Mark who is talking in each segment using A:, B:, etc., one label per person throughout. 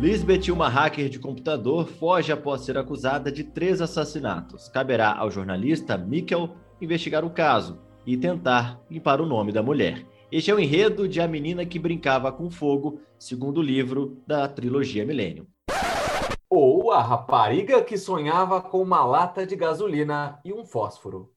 A: Lisbeth, uma hacker de computador, foge após ser acusada de três assassinatos. Caberá ao jornalista Mikkel investigar o caso e tentar limpar o nome da mulher. Este é o enredo de A Menina que Brincava com Fogo, segundo livro da trilogia Millennium.
B: Ou A Rapariga que Sonhava com uma Lata de Gasolina e um Fósforo.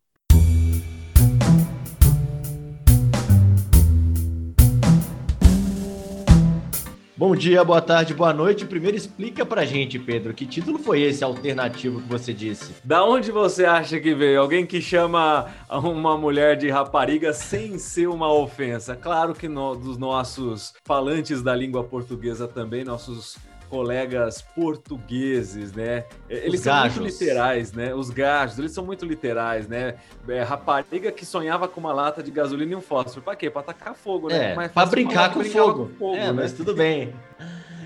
A: Bom dia, boa tarde, boa noite. Primeiro explica pra gente, Pedro, que título foi esse alternativo que você disse?
B: Da onde você acha que veio? Alguém que chama uma mulher de rapariga sem ser uma ofensa? Claro que no, dos nossos falantes da língua portuguesa também, nossos colegas portugueses, né? Eles Os são gajos. muito literais, né? Os gajos, eles são muito literais, né? É, rapariga que sonhava com uma lata de gasolina e um fósforo. Pra quê? Pra tacar fogo, né?
A: É, pra brincar com fogo. com fogo. É, né? mas tudo bem.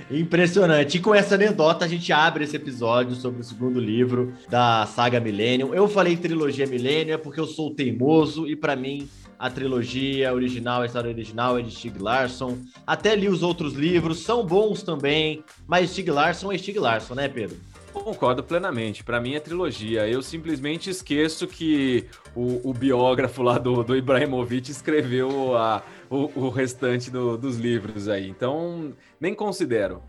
A: Impressionante. E com essa anedota, a gente abre esse episódio sobre o segundo livro da saga Millennium. Eu falei trilogia Millennium porque eu sou teimoso e para mim a trilogia original, a história original é de Stig Larsson. Até li os outros livros, são bons também, mas Stig Larsson é Stig Larsson, né, Pedro?
B: Concordo plenamente. Para mim é trilogia. Eu simplesmente esqueço que o, o biógrafo lá do, do Ibrahimovic escreveu a, o, o restante do, dos livros aí. Então, nem considero.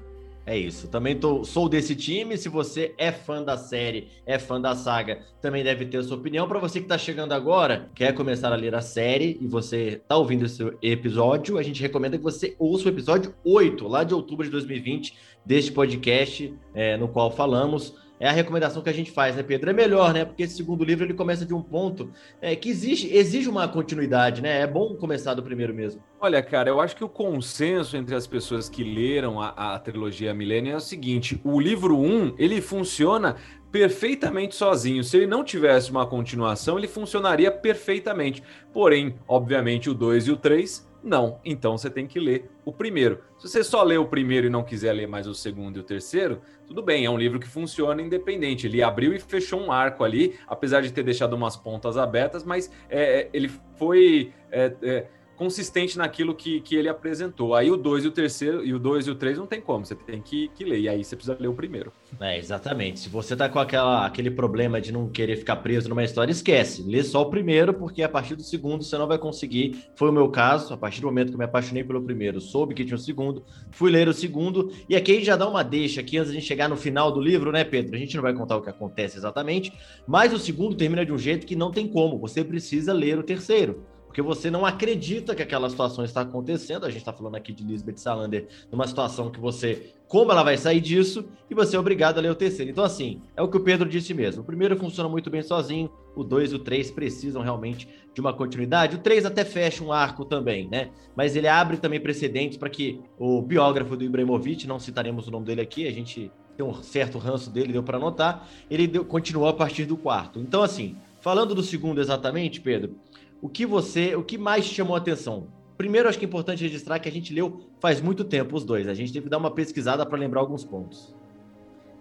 A: É isso. Também tô, sou desse time. Se você é fã da série, é fã da saga, também deve ter a sua opinião. Para você que está chegando agora, quer começar a ler a série e você está ouvindo esse episódio, a gente recomenda que você ouça o episódio 8, lá de outubro de 2020, deste podcast é, no qual falamos é a recomendação que a gente faz, né, Pedro? É melhor, né? Porque esse segundo livro ele começa de um ponto é, que exige, exige uma continuidade, né? É bom começar do primeiro mesmo.
B: Olha, cara, eu acho que o consenso entre as pessoas que leram a, a trilogia Milênio é o seguinte: o livro 1 ele funciona perfeitamente sozinho. Se ele não tivesse uma continuação, ele funcionaria perfeitamente. Porém, obviamente, o 2 e o 3 não. Então você tem que ler o primeiro. Se você só lê o primeiro e não quiser ler mais o segundo e o terceiro, tudo bem, é um livro que funciona independente. Ele abriu e fechou um arco ali, apesar de ter deixado umas pontas abertas, mas é, é ele foi. É, é, consistente naquilo que, que ele apresentou. Aí o 2 e o terceiro, e o 2 e o 3 não tem como, você tem que, que ler, e aí você precisa ler o primeiro.
A: É, exatamente. Se você tá com aquela, aquele problema de não querer ficar preso numa história, esquece. Lê só o primeiro, porque a partir do segundo você não vai conseguir. Foi o meu caso, a partir do momento que eu me apaixonei pelo primeiro, soube que tinha o segundo, fui ler o segundo, e aqui a gente já dá uma deixa aqui antes de chegar no final do livro, né, Pedro? A gente não vai contar o que acontece exatamente, mas o segundo termina de um jeito que não tem como, você precisa ler o terceiro porque você não acredita que aquela situação está acontecendo. A gente está falando aqui de Lisbeth Salander, numa situação que você, como ela vai sair disso, e você é obrigado a ler o terceiro. Então, assim, é o que o Pedro disse mesmo. O primeiro funciona muito bem sozinho, o dois e o três precisam realmente de uma continuidade. O três até fecha um arco também, né? Mas ele abre também precedentes para que o biógrafo do Ibrahimovic, não citaremos o nome dele aqui, a gente tem um certo ranço dele, deu para anotar, ele deu, continuou a partir do quarto. Então, assim, falando do segundo exatamente, Pedro, o que você, o que mais chamou a atenção? Primeiro, acho que é importante registrar que a gente leu faz muito tempo os dois. A gente teve que dar uma pesquisada para lembrar alguns pontos.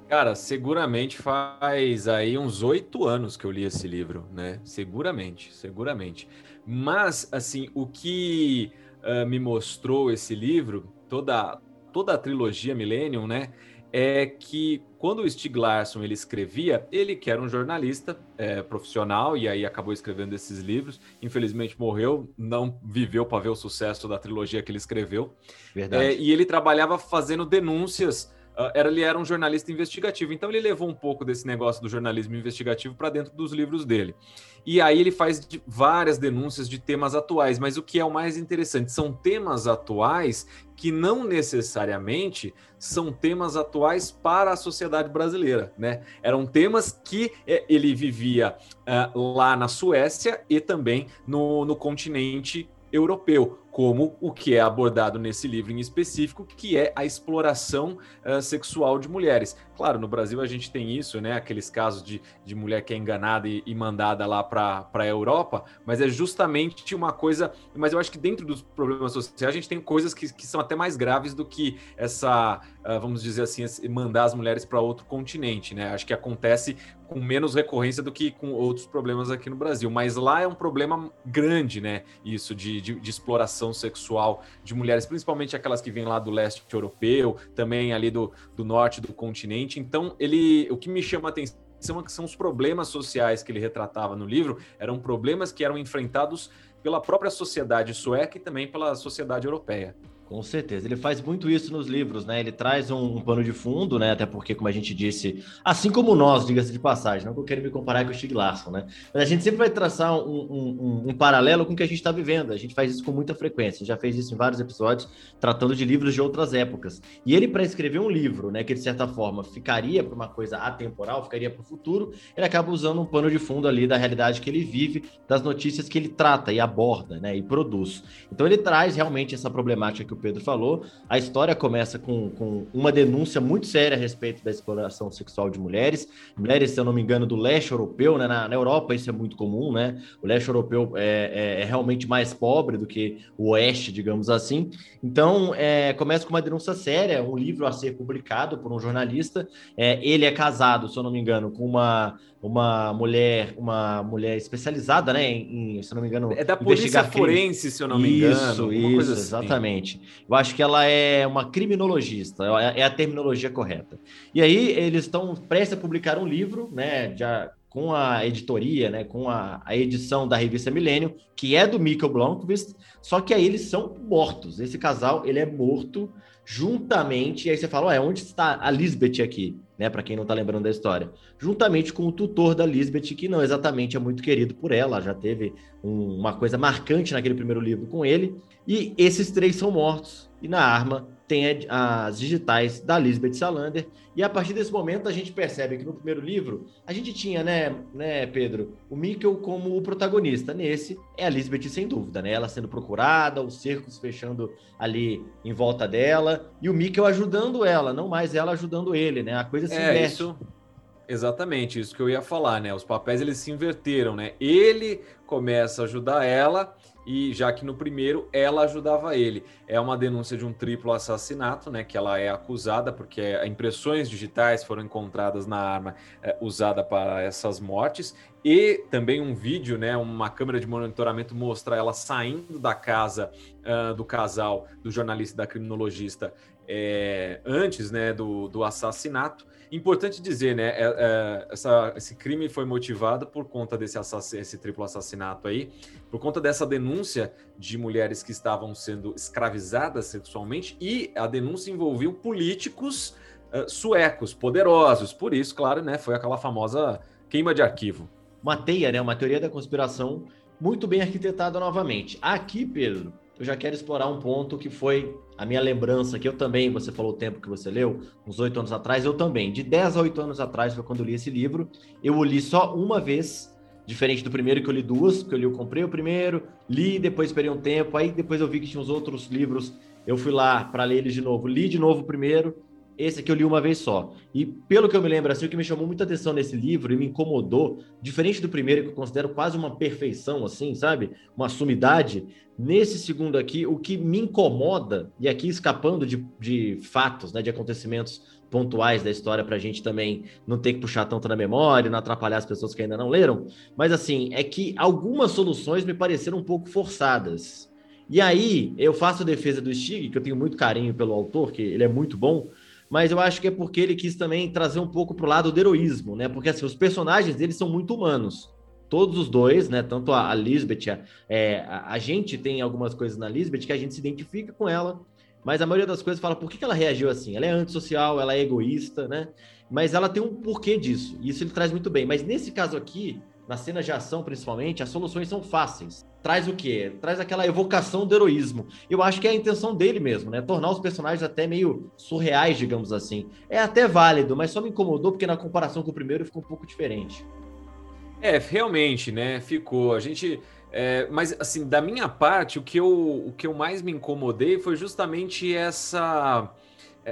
B: Cara, seguramente faz aí uns oito anos que eu li esse livro, né? Seguramente, seguramente. Mas, assim, o que uh, me mostrou esse livro, toda, toda a trilogia Millennium, né? É que quando o Stieg Larsson ele escrevia, ele que era um jornalista é, profissional e aí acabou escrevendo esses livros, infelizmente morreu, não viveu para ver o sucesso da trilogia que ele escreveu. Verdade. É, e ele trabalhava fazendo denúncias era, ele era um jornalista investigativo, então ele levou um pouco desse negócio do jornalismo investigativo para dentro dos livros dele. E aí ele faz de, várias denúncias de temas atuais, mas o que é o mais interessante são temas atuais que não necessariamente são temas atuais para a sociedade brasileira, né? Eram temas que é, ele vivia uh, lá na Suécia e também no, no continente europeu como o que é abordado nesse livro em específico, que é a exploração uh, sexual de mulheres. Claro, no Brasil a gente tem isso, né? Aqueles casos de, de mulher que é enganada e, e mandada lá para a Europa, mas é justamente uma coisa. Mas eu acho que dentro dos problemas sociais a gente tem coisas que, que são até mais graves do que essa, uh, vamos dizer assim, mandar as mulheres para outro continente, né? Acho que acontece com menos recorrência do que com outros problemas aqui no Brasil. Mas lá é um problema grande, né? Isso de, de, de exploração sexual de mulheres, principalmente aquelas que vêm lá do leste europeu, também ali do, do norte do continente. Então, ele, o que me chama a atenção é que são os problemas sociais que ele retratava no livro, eram problemas que eram enfrentados pela própria sociedade sueca e também pela sociedade europeia.
A: Com certeza, ele faz muito isso nos livros, né? Ele traz um, um, pano de fundo, né? Até porque, como a gente disse, assim como nós, diga-se de passagem, não que eu quero me comparar com o Stig Larsson, né? Mas a gente sempre vai traçar um, um, um paralelo com o que a gente está vivendo. A gente faz isso com muita frequência. Já fez isso em vários episódios, tratando de livros de outras épocas. E ele, para escrever um livro, né? Que de certa forma ficaria para uma coisa atemporal, ficaria para o futuro, ele acaba usando um pano de fundo ali da realidade que ele vive, das notícias que ele trata e aborda, né? E produz. Então ele traz realmente essa problemática que o Pedro falou. A história começa com, com uma denúncia muito séria a respeito da exploração sexual de mulheres. Mulheres, se eu não me engano, do leste europeu, né? Na, na Europa isso é muito comum, né? O leste europeu é, é, é, realmente mais pobre do que o oeste, digamos assim. Então, é, começa com uma denúncia séria, um livro a ser publicado por um jornalista. É, ele é casado, se eu não me engano, com uma uma mulher, uma mulher especializada, né, em, se eu não me engano,
B: é da polícia forense, se eu não me engano.
A: Isso, isso, assim. exatamente. Eu acho que ela é uma criminologista, é, é a terminologia correta. E aí eles estão prestes a publicar um livro, né, já com a editoria, né, com a, a edição da revista Milênio, que é do Mikkel Blomqvist, só que aí eles são mortos. Esse casal, ele é morto juntamente, e aí você fala, ué, onde está a Lisbeth aqui? Né, para quem não está lembrando da história. Juntamente com o tutor da Lisbeth, que não exatamente é muito querido por ela, já teve um, uma coisa marcante naquele primeiro livro com ele. E esses três são mortos, e na arma tem as digitais da Lisbeth Salander. E a partir desse momento a gente percebe que no primeiro livro a gente tinha, né, né, Pedro, o Mikkel como o protagonista. Nesse é a Lisbeth sem dúvida, né? Ela sendo procurada, os cercos fechando ali em volta dela e o Mikkel ajudando ela, não mais ela ajudando ele, né? A coisa se
B: é, inverte. Isso... Exatamente, isso que eu ia falar, né? Os papéis eles se inverteram, né? Ele começa a ajudar ela e já que no primeiro ela ajudava ele. É uma denúncia de um triplo assassinato, né? Que ela é acusada porque impressões digitais foram encontradas na arma é, usada para essas mortes e também um vídeo, né? Uma câmera de monitoramento mostra ela saindo da casa uh, do casal, do jornalista da criminologista, é, antes, né? Do, do assassinato. Importante dizer, né? É, é, essa, esse crime foi motivado por conta desse esse triplo assassinato aí, por conta dessa denúncia de mulheres que estavam sendo escravizadas sexualmente e a denúncia envolveu políticos uh, suecos poderosos. Por isso, claro, né? Foi aquela famosa queima de arquivo.
A: Uma teia, né? Uma teoria da conspiração muito bem arquitetada novamente. Aqui, Pedro, eu já quero explorar um ponto que foi a minha lembrança, que eu também, você falou o tempo que você leu, uns oito anos atrás, eu também. De 10 a 8 anos atrás foi quando eu li esse livro. Eu o li só uma vez, diferente do primeiro que eu li duas, porque eu li, eu comprei o primeiro, li, depois esperei um tempo, aí depois eu vi que tinha uns outros livros, eu fui lá para ler eles de novo, li de novo o primeiro, esse aqui eu li uma vez só. E pelo que eu me lembro, assim, o que me chamou muita atenção nesse livro e me incomodou, diferente do primeiro, que eu considero quase uma perfeição, assim, sabe? Uma sumidade. Nesse segundo aqui, o que me incomoda, e aqui escapando de, de fatos, né, de acontecimentos pontuais da história para a gente também não ter que puxar tanto na memória, não atrapalhar as pessoas que ainda não leram, mas assim, é que algumas soluções me pareceram um pouco forçadas. E aí, eu faço a defesa do Stig, que eu tenho muito carinho pelo autor, que ele é muito bom, mas eu acho que é porque ele quis também trazer um pouco para o lado do heroísmo, né? Porque assim, os personagens deles são muito humanos. Todos os dois, né? Tanto a, a Lisbeth, a, é, a, a, gente tem algumas coisas na Lisbeth que a gente se identifica com ela, mas a maioria das coisas fala por que, que ela reagiu assim? Ela é antissocial, ela é egoísta, né? Mas ela tem um porquê disso. E isso ele traz muito bem. Mas nesse caso aqui, na cena de ação principalmente, as soluções são fáceis. Traz o quê? Traz aquela evocação do heroísmo. Eu acho que é a intenção dele mesmo, né? Tornar os personagens até meio surreais, digamos assim. É até válido, mas só me incomodou porque na comparação com o primeiro ficou um pouco diferente.
B: É, realmente, né? Ficou. A gente. É, mas, assim, da minha parte, o que, eu, o que eu mais me incomodei foi justamente essa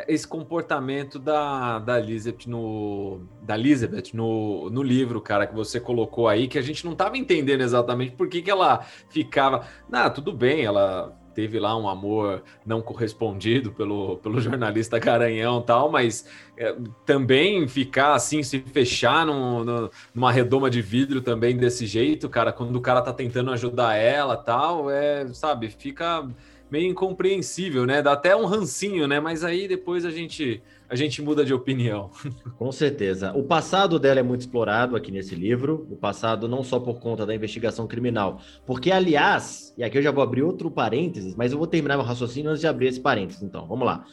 B: esse comportamento da, da Elizabeth no da Elizabeth no, no livro, cara, que você colocou aí, que a gente não estava entendendo exatamente por que, que ela ficava. Ah, tudo bem, ela teve lá um amor não correspondido pelo, pelo jornalista Garanhão tal, mas é, também ficar assim, se fechar num, num, numa redoma de vidro também desse jeito, cara, quando o cara tá tentando ajudar ela tal, é, sabe, fica meio incompreensível, né? Dá até um rancinho, né? Mas aí depois a gente a gente muda de opinião.
A: Com certeza. O passado dela é muito explorado aqui nesse livro. O passado não só por conta da investigação criminal, porque aliás, e aqui eu já vou abrir outro parênteses, mas eu vou terminar meu raciocínio antes de abrir esse parênteses. Então, vamos lá.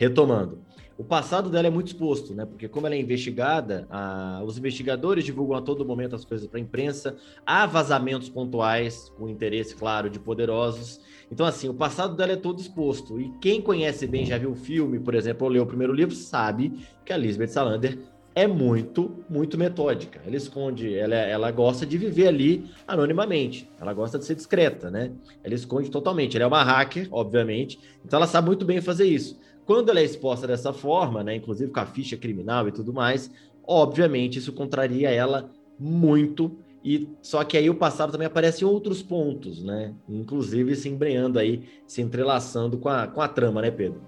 A: Retomando. O passado dela é muito exposto, né? Porque como ela é investigada, a... os investigadores divulgam a todo momento as coisas para a imprensa, há vazamentos pontuais com interesse, claro, de poderosos. Então, assim, o passado dela é todo exposto. E quem conhece bem, já viu o filme, por exemplo, ou leu o primeiro livro, sabe que a Lisbeth Salander é muito, muito metódica. Ela esconde, ela, ela gosta de viver ali anonimamente. Ela gosta de ser discreta, né? Ela esconde totalmente. Ela é uma hacker, obviamente, então ela sabe muito bem fazer isso. Quando ela é exposta dessa forma, né, inclusive com a ficha criminal e tudo mais, obviamente isso contraria ela muito. E só que aí o passado também aparece em outros pontos, né? Inclusive se embreando aí, se entrelaçando com a, com a trama, né, Pedro?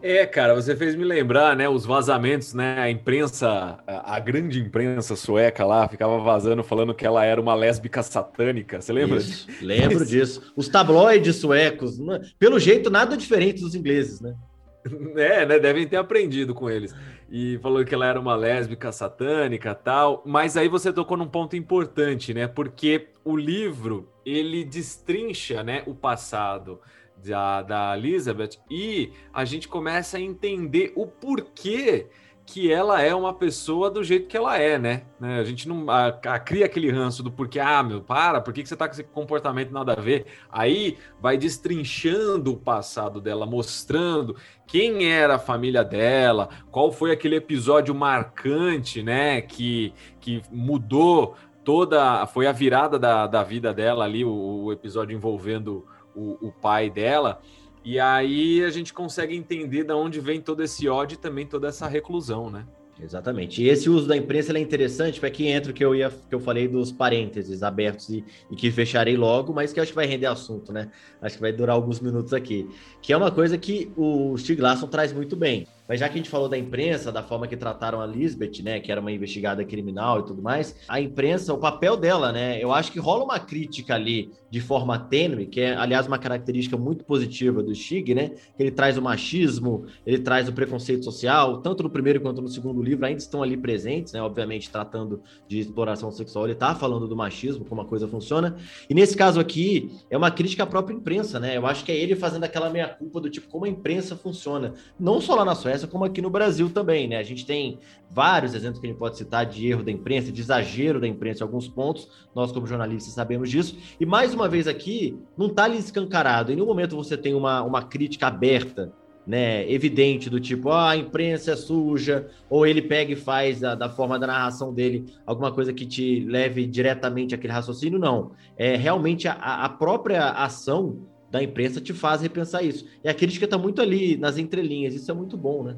B: É, cara, você fez me lembrar, né, os vazamentos, né, a imprensa, a, a, grande imprensa sueca lá ficava vazando falando que ela era uma lésbica satânica, você lembra?
A: Isso, lembro disso. Os tabloides suecos, pelo jeito nada diferente dos ingleses, né?
B: É, né? Devem ter aprendido com eles. E falou que ela era uma lésbica satânica tal. Mas aí você tocou num ponto importante, né? Porque o livro ele destrincha, né, o passado da, da Elizabeth e a gente começa a entender o porquê que ela é uma pessoa do jeito que ela é, né? né? A gente não a, a, cria aquele ranço do porquê, ah, meu, para, por que, que você tá com esse comportamento nada a ver? Aí vai destrinchando o passado dela, mostrando quem era a família dela, qual foi aquele episódio marcante, né? Que, que mudou toda. Foi a virada da, da vida dela ali, o, o episódio envolvendo o, o pai dela. E aí a gente consegue entender de onde vem todo esse ódio e também toda essa reclusão, né?
A: Exatamente. E esse uso da imprensa é interessante, para que entra o que eu ia que eu falei dos parênteses abertos e, e, que fecharei logo, mas que acho que vai render assunto, né? Acho que vai durar alguns minutos aqui. Que é uma coisa que o Stig Larsson traz muito bem. Mas já que a gente falou da imprensa, da forma que trataram a Lisbeth, né, que era uma investigada criminal e tudo mais, a imprensa, o papel dela, né, eu acho que rola uma crítica ali de forma tênue, que é, aliás, uma característica muito positiva do Stig, né, que ele traz o machismo, ele traz o preconceito social, tanto no primeiro quanto no segundo livro ainda estão ali presentes, né, obviamente tratando de exploração sexual, ele tá falando do machismo, como a coisa funciona, e nesse caso aqui, é uma crítica à própria imprensa, né, eu acho que é ele fazendo aquela meia-culpa do tipo, como a imprensa funciona, não só lá na Suécia, como aqui no Brasil também, né? A gente tem vários exemplos que a gente pode citar de erro da imprensa, de exagero da imprensa em alguns pontos, nós como jornalistas sabemos disso, e mais uma vez aqui, não está ali escancarado, em nenhum momento você tem uma, uma crítica aberta, né, evidente do tipo, ah, a imprensa é suja, ou ele pega e faz da, da forma da narração dele alguma coisa que te leve diretamente àquele raciocínio, não. É realmente a, a própria ação da imprensa te faz repensar isso. E a crítica está muito ali nas entrelinhas, isso é muito bom, né?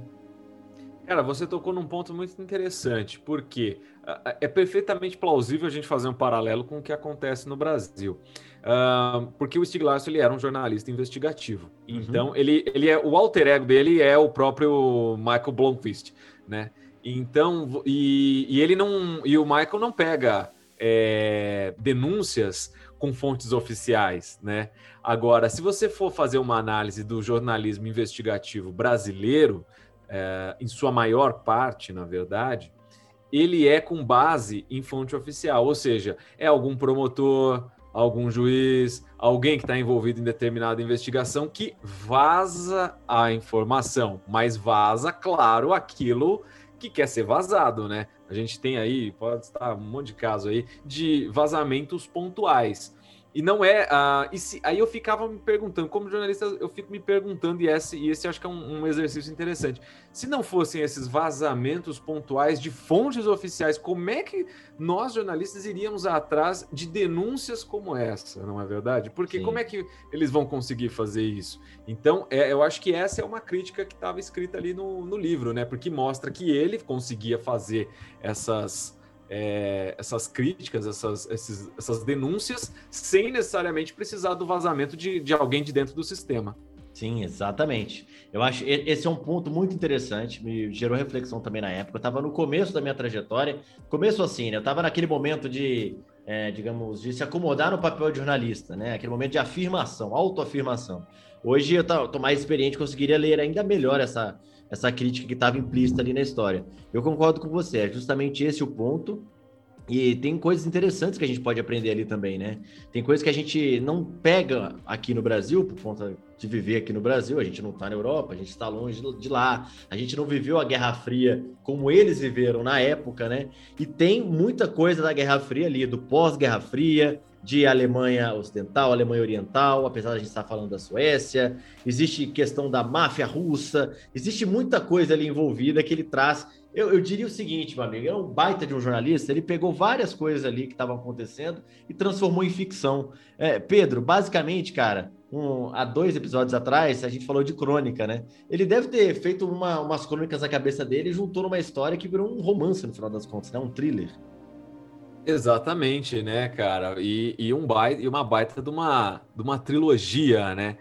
B: Cara, você tocou num ponto muito interessante, porque é perfeitamente plausível a gente fazer um paralelo com o que acontece no Brasil. Uh, porque o Stieg Larsson ele era um jornalista investigativo. Uhum. Então, ele, ele é o alter ego dele é o próprio Michael Blomqvist, né? Então, e, e ele não. E o Michael não pega é, denúncias com fontes oficiais, né? Agora, se você for fazer uma análise do jornalismo investigativo brasileiro, é, em sua maior parte, na verdade, ele é com base em fonte oficial, ou seja, é algum promotor, algum juiz, alguém que está envolvido em determinada investigação que vaza a informação, mas vaza, claro, aquilo que quer ser vazado, né? A gente tem aí, pode estar um monte de caso aí, de vazamentos pontuais. E não é. Uh, e se, aí eu ficava me perguntando, como jornalista, eu fico me perguntando, e esse, e esse acho que é um, um, exercício interessante. Se não fossem esses vazamentos pontuais de fontes oficiais, como é que nós, jornalistas, iríamos atrás de denúncias como essa, não é verdade? Porque Sim. como é que eles vão conseguir fazer isso? Então, é, eu acho que essa é uma crítica que estava escrita ali no, no livro, né? Porque mostra que ele conseguia fazer essas é, essas críticas, essas, esses, essas denúncias, sem necessariamente precisar do vazamento de, de alguém de dentro do sistema.
A: Sim, exatamente. Eu acho esse é um ponto muito interessante, me gerou reflexão também na época. Eu estava no começo da minha trajetória, começo assim, né? Eu estava naquele momento de, é, digamos, de se acomodar no papel de jornalista, né? Aquele momento de afirmação, autoafirmação. Hoje eu estou mais experiente, conseguiria ler ainda melhor essa, essa crítica que estava implícita ali na história. Eu concordo com você, é justamente esse o ponto. E tem coisas interessantes que a gente pode aprender ali também, né? Tem coisas que a gente não pega aqui no Brasil, por conta de viver aqui no Brasil, a gente não está na Europa, a gente está longe de lá, a gente não viveu a Guerra Fria como eles viveram na época, né? E tem muita coisa da Guerra Fria ali, do pós-Guerra Fria, de Alemanha Ocidental, Alemanha Oriental, apesar de a gente estar falando da Suécia, existe questão da máfia russa, existe muita coisa ali envolvida que ele traz. Eu, eu diria o seguinte, meu amigo, é um baita de um jornalista, ele pegou várias coisas ali que estavam acontecendo e transformou em ficção. É, Pedro, basicamente, cara, um, há dois episódios atrás, a gente falou de crônica, né? Ele deve ter feito uma, umas crônicas na cabeça dele e juntou numa história que virou um romance no final das contas, né? Um thriller.
B: Exatamente, né, cara? E, e, um baita, e uma baita de uma, de uma trilogia, né?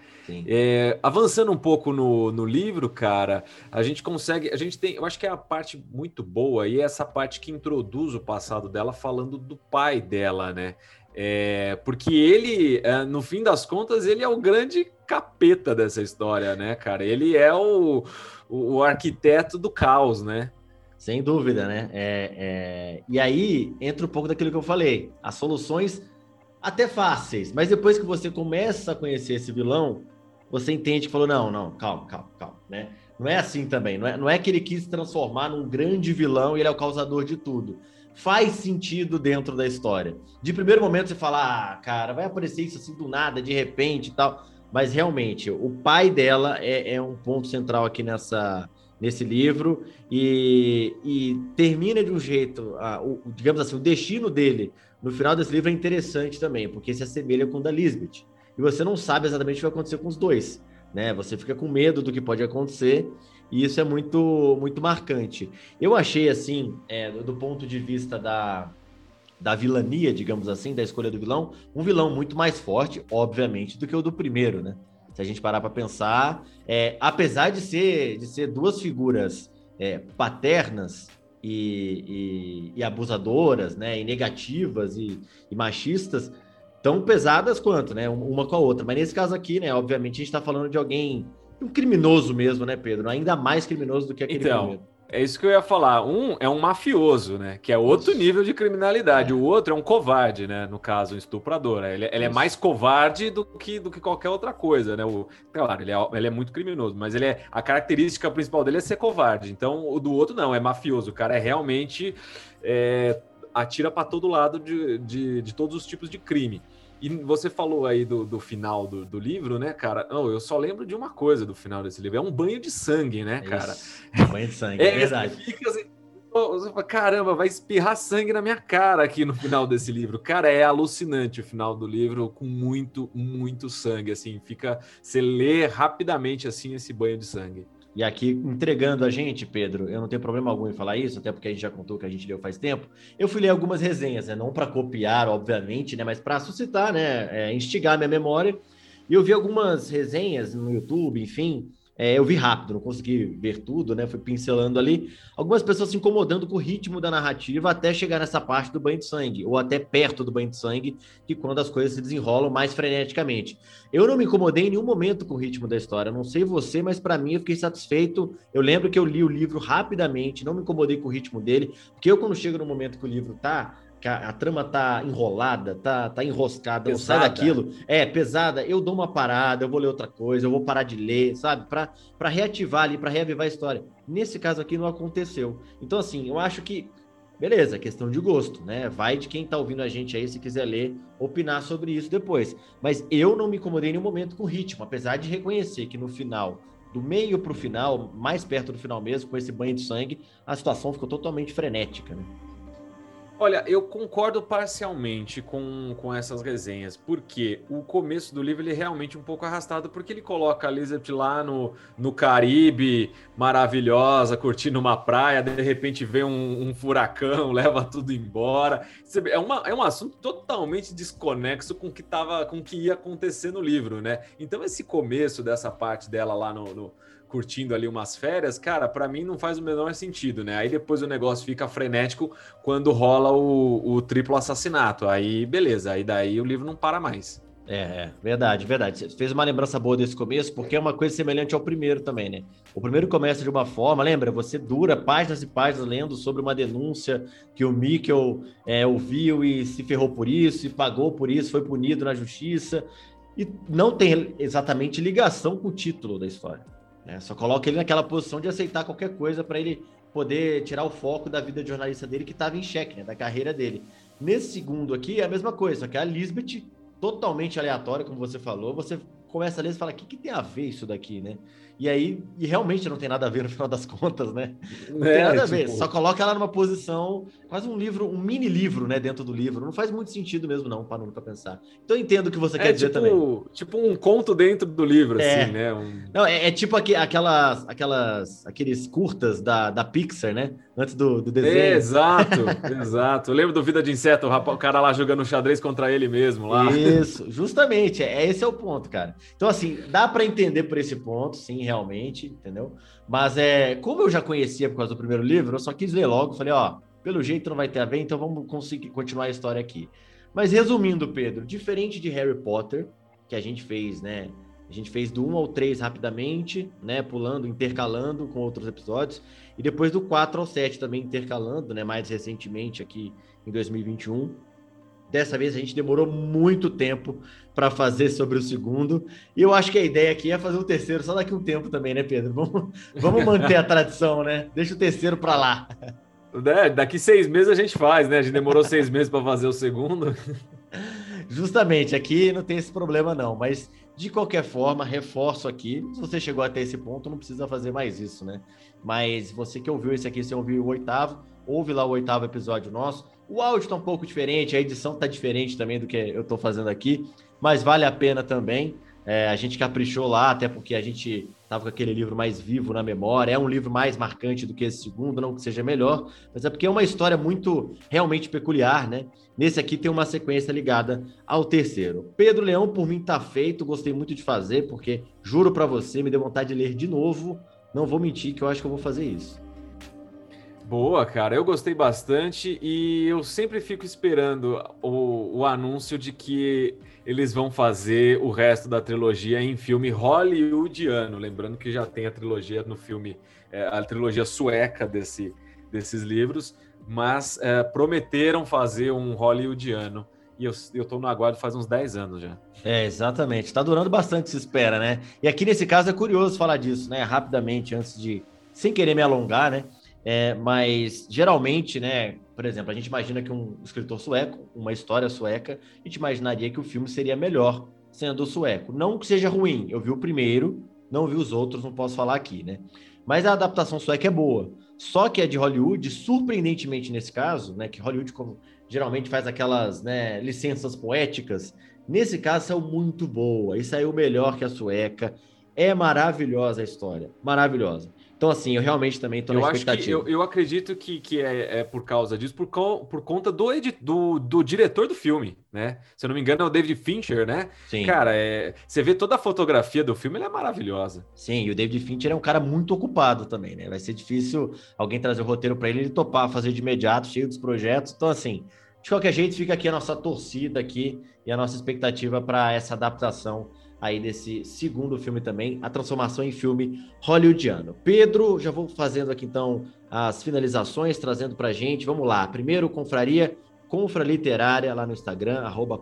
B: É, avançando um pouco no, no livro, cara, a gente consegue. A gente tem. Eu acho que é a parte muito boa e é essa parte que introduz o passado dela falando do pai dela, né? É, porque ele, é, no fim das contas, ele é o grande capeta dessa história, né, cara? Ele é o, o, o arquiteto do caos, né?
A: Sem dúvida, né? É, é... E aí entra um pouco daquilo que eu falei. As soluções até fáceis, mas depois que você começa a conhecer esse vilão, você entende que falou: não, não, calma, calma, calma, né? Não é assim também. Não é, não é que ele quis se transformar num grande vilão e ele é o causador de tudo. Faz sentido dentro da história. De primeiro momento você fala, ah, cara, vai aparecer isso assim do nada, de repente e tal. Mas realmente, o pai dela é, é um ponto central aqui nessa, nesse livro e, e termina de um jeito, a, o, digamos assim, o destino dele no final desse livro é interessante também, porque se assemelha com o da Lisbeth. E você não sabe exatamente o que vai acontecer com os dois, né? Você fica com medo do que pode acontecer e isso é muito muito marcante. Eu achei assim, é, do ponto de vista da da vilania, digamos assim, da escolha do vilão, um vilão muito mais forte, obviamente, do que o do primeiro, né? Se a gente parar para pensar, é, apesar de ser, de ser duas figuras é, paternas e, e, e, abusadoras, né, e negativas e, e, machistas, tão pesadas quanto, né, uma com a outra. Mas nesse caso aqui, né, obviamente a gente está falando de alguém, um criminoso mesmo, né, Pedro? Ainda mais criminoso do que aquele
B: então, primeiro. É isso que eu ia falar. Um é um mafioso, né? Que é outro nível de criminalidade. É. O outro é um covarde, né? No caso, um estuprador. Né? Ele, ele, é mais covarde do que, do que qualquer outra coisa, né? O, claro, ele é, ele é muito criminoso, mas ele é a característica principal dele é ser covarde. Então, o do outro não, é mafioso. O cara é realmente é, atira para todo lado de, de, de todos os tipos de crime. E você falou aí do, do final do, do, livro, né, cara? Não, eu só lembro de uma coisa do final desse livro. É um banho de sangue, né, cara? Isso,
A: um banho de sangue, é, é verdade.
B: Fica assim, você fala, caramba, vai espirrar sangue na minha cara aqui no final desse livro. Cara, é alucinante o final do livro com muito, muito sangue, assim, fica, você lê rapidamente assim esse banho de sangue.
A: E aqui, entregando a gente, Pedro, eu não tenho problema algum em falar isso, até porque a gente já contou que a gente leu faz tempo. Eu fui ler algumas resenhas, né? não para copiar, obviamente, né? mas para suscitar, né? É, instigar minha memória. E eu vi algumas resenhas no YouTube, enfim, é, eu vi rápido, não consegui ver tudo, né? Fui pincelando ali. Algumas pessoas se incomodando com o ritmo da narrativa até chegar nessa parte do banho de sangue, ou até perto do banho de sangue, que quando as coisas se desenrolam mais freneticamente. Eu não me incomodei em nenhum momento com o ritmo da história. Não sei você, mas para mim eu fiquei satisfeito. Eu lembro que eu li o livro rapidamente, não me incomodei com o ritmo dele, porque eu, quando chego no momento que o livro tá a, trama tá enrolada, tá, tá enroscada, pesada. não sai daquilo. É, pesada, eu dou uma parada, eu vou ler outra coisa, eu vou parar de ler, sabe? Para reativar ali, para reavivar a história. Nesse caso aqui não aconteceu. Então, assim, eu acho que, beleza, questão de gosto, né? Vai de quem tá ouvindo a gente aí, se quiser ler, opinar sobre isso depois. Mas eu não me incomodei em nenhum momento com o ritmo, apesar de reconhecer que no final do meio para o final, mais perto do final mesmo, com esse banho de sangue, a situação ficou totalmente frenética, né?
B: Olha, eu concordo parcialmente com, com essas resenhas, porque o começo do livro ele é realmente um pouco arrastado, porque ele coloca a Elizabeth lá no, no Caribe, maravilhosa, curtindo uma praia, de repente vem um, um furacão, leva tudo embora. É, uma, é um assunto totalmente desconexo com o que, tava, com que ia acontecer no livro, né? Então, esse começo dessa parte dela lá no, no curtindo ali umas férias, cara, para mim não faz o menor sentido, né? Aí depois o negócio fica frenético quando rola o, o triplo assassinato. Aí beleza, aí daí o livro não para mais.
A: É, é, verdade, verdade. Você fez uma lembrança boa desse começo, porque é uma coisa semelhante ao primeiro também, né? O primeiro começa de uma forma, lembra? Você dura páginas e páginas lendo sobre uma denúncia que o Mikkel é, ouviu e se ferrou por isso, e pagou por isso, foi punido na justiça, e não tem exatamente ligação com o título da história. Né? Só coloca ele naquela posição de aceitar qualquer coisa para ele poder tirar o foco da vida de jornalista dele que estava em xeque, né? da carreira dele. Nesse segundo aqui é a mesma coisa, só que a Lisbeth, totalmente aleatória, como você falou, você começa a ler e fala: o que, que tem a ver isso daqui, né? E aí, e realmente não tem nada a ver no final das contas, né? Não é, tem nada a ver. Tipo... Só coloca ela numa posição, quase um livro, um mini livro, né, dentro do livro. Não faz muito sentido mesmo, não, para nunca pensar. Então eu entendo o que você é, quer dizer
B: tipo,
A: também.
B: Tipo um conto dentro do livro, é. assim, né? Um...
A: Não, é, é, tipo aqu aquelas, aquelas, aqueles curtas da, da Pixar, né? Antes do, do desenho.
B: exato, exato. Eu lembro do Vida de Inseto, o, rapaz, o cara lá jogando xadrez contra ele mesmo lá.
A: Isso, justamente. É, esse é o ponto, cara. Então, assim, dá para entender por esse ponto, sim, realmente, entendeu? Mas é, como eu já conhecia por causa do primeiro livro, eu só quis ler logo, falei, ó, pelo jeito não vai ter a ver, então vamos conseguir continuar a história aqui. Mas resumindo, Pedro, diferente de Harry Potter, que a gente fez, né? A gente fez do 1 ao 3 rapidamente, né? Pulando, intercalando com outros episódios. E depois do 4 ao 7 também intercalando, né? Mais recentemente aqui em 2021. Dessa vez a gente demorou muito tempo para fazer sobre o segundo. E eu acho que a ideia aqui é fazer o terceiro só daqui a um tempo também, né, Pedro? Vamos, vamos manter a tradição, né? Deixa o terceiro para lá.
B: É, daqui seis meses a gente faz, né? A gente demorou seis meses para fazer o segundo.
A: Justamente, aqui não tem esse problema, não. Mas, de qualquer forma, reforço aqui. Se você chegou até esse ponto, não precisa fazer mais isso, né? Mas você que ouviu esse aqui, você ouviu o oitavo, ouve lá o oitavo episódio nosso. O áudio está um pouco diferente, a edição está diferente também do que eu estou fazendo aqui, mas vale a pena também. É, a gente caprichou lá, até porque a gente estava com aquele livro mais vivo na memória. É um livro mais marcante do que esse segundo, não que seja melhor, mas é porque é uma história muito realmente peculiar, né? Nesse aqui tem uma sequência ligada ao terceiro. Pedro Leão, por mim, tá feito. Gostei muito de fazer, porque juro para você, me deu vontade de ler de novo. Não vou mentir que eu acho que eu vou fazer isso.
B: Boa, cara, eu gostei bastante e eu sempre fico esperando o, o anúncio de que eles vão fazer o resto da trilogia em filme hollywoodiano. Lembrando que já tem a trilogia no filme, é, a trilogia sueca desse, desses livros, mas é, prometeram fazer um hollywoodiano. E eu, eu tô no aguardo faz uns 10 anos já.
A: É, exatamente. Tá durando bastante se espera, né? E aqui nesse caso é curioso falar disso, né? Rapidamente, antes de. Sem querer me alongar, né? É, mas geralmente, né, por exemplo, a gente imagina que um escritor sueco, uma história sueca, a gente imaginaria que o filme seria melhor sendo sueco. Não que seja ruim, eu vi o primeiro, não vi os outros, não posso falar aqui, né? Mas a adaptação sueca é boa. Só que a de Hollywood, surpreendentemente nesse caso, né, que Hollywood como, geralmente faz aquelas né, licenças poéticas, nesse caso saiu muito boa e saiu melhor que a sueca. É maravilhosa a história, maravilhosa. Então, assim, eu realmente também estou na expectativa.
B: Eu, eu acredito que, que é, é, por causa disso, por, por conta do, do, do, diretor do filme, né? Se eu não me engano, é o David Fincher, né? Sim. Cara, é, você vê toda a fotografia do filme, ela é maravilhosa.
A: Sim, e o David Fincher é um cara muito ocupado também, né? Vai ser difícil alguém trazer o roteiro para ele, ele topar fazer de imediato, cheio dos projetos. Então, assim, de qualquer jeito, fica aqui a nossa torcida aqui e a nossa expectativa para essa adaptação aí desse segundo filme também, a transformação em filme hollywoodiano. Pedro, já vou fazendo aqui então as finalizações, trazendo pra gente. Vamos lá. Primeiro, Confraria Confra Literária lá no Instagram, arroba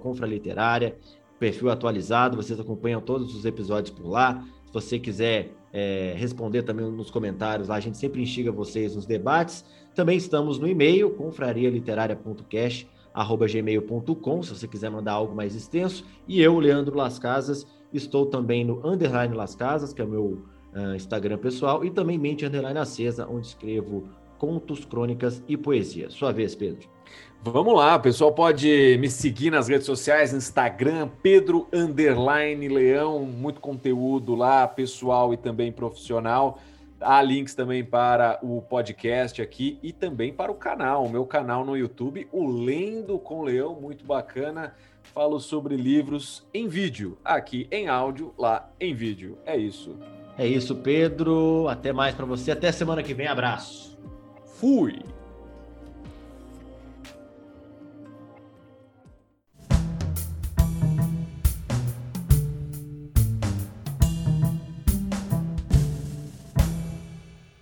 A: perfil atualizado, vocês acompanham todos os episódios por lá. Se você quiser é, responder também nos comentários lá, a gente sempre instiga vocês nos debates. Também estamos no e-mail, confrarialiteraria.cast.gmail.com, se você quiser mandar algo mais extenso. E eu, Leandro Las Casas, Estou também no Underline Las Casas, que é o meu uh, Instagram pessoal, e também Mente Underline Acesa, onde escrevo contos, crônicas e poesia. Sua vez, Pedro.
B: Vamos lá, o pessoal pode me seguir nas redes sociais, Instagram, Pedro Underline Leão, muito conteúdo lá, pessoal e também profissional. Há links também para o podcast aqui e também para o canal, o meu canal no YouTube, o Lendo com Leão, muito bacana. Falo sobre livros em vídeo, aqui em áudio, lá em vídeo. É isso.
A: É isso, Pedro. Até mais para você. Até semana que vem. Abraço.
B: Fui.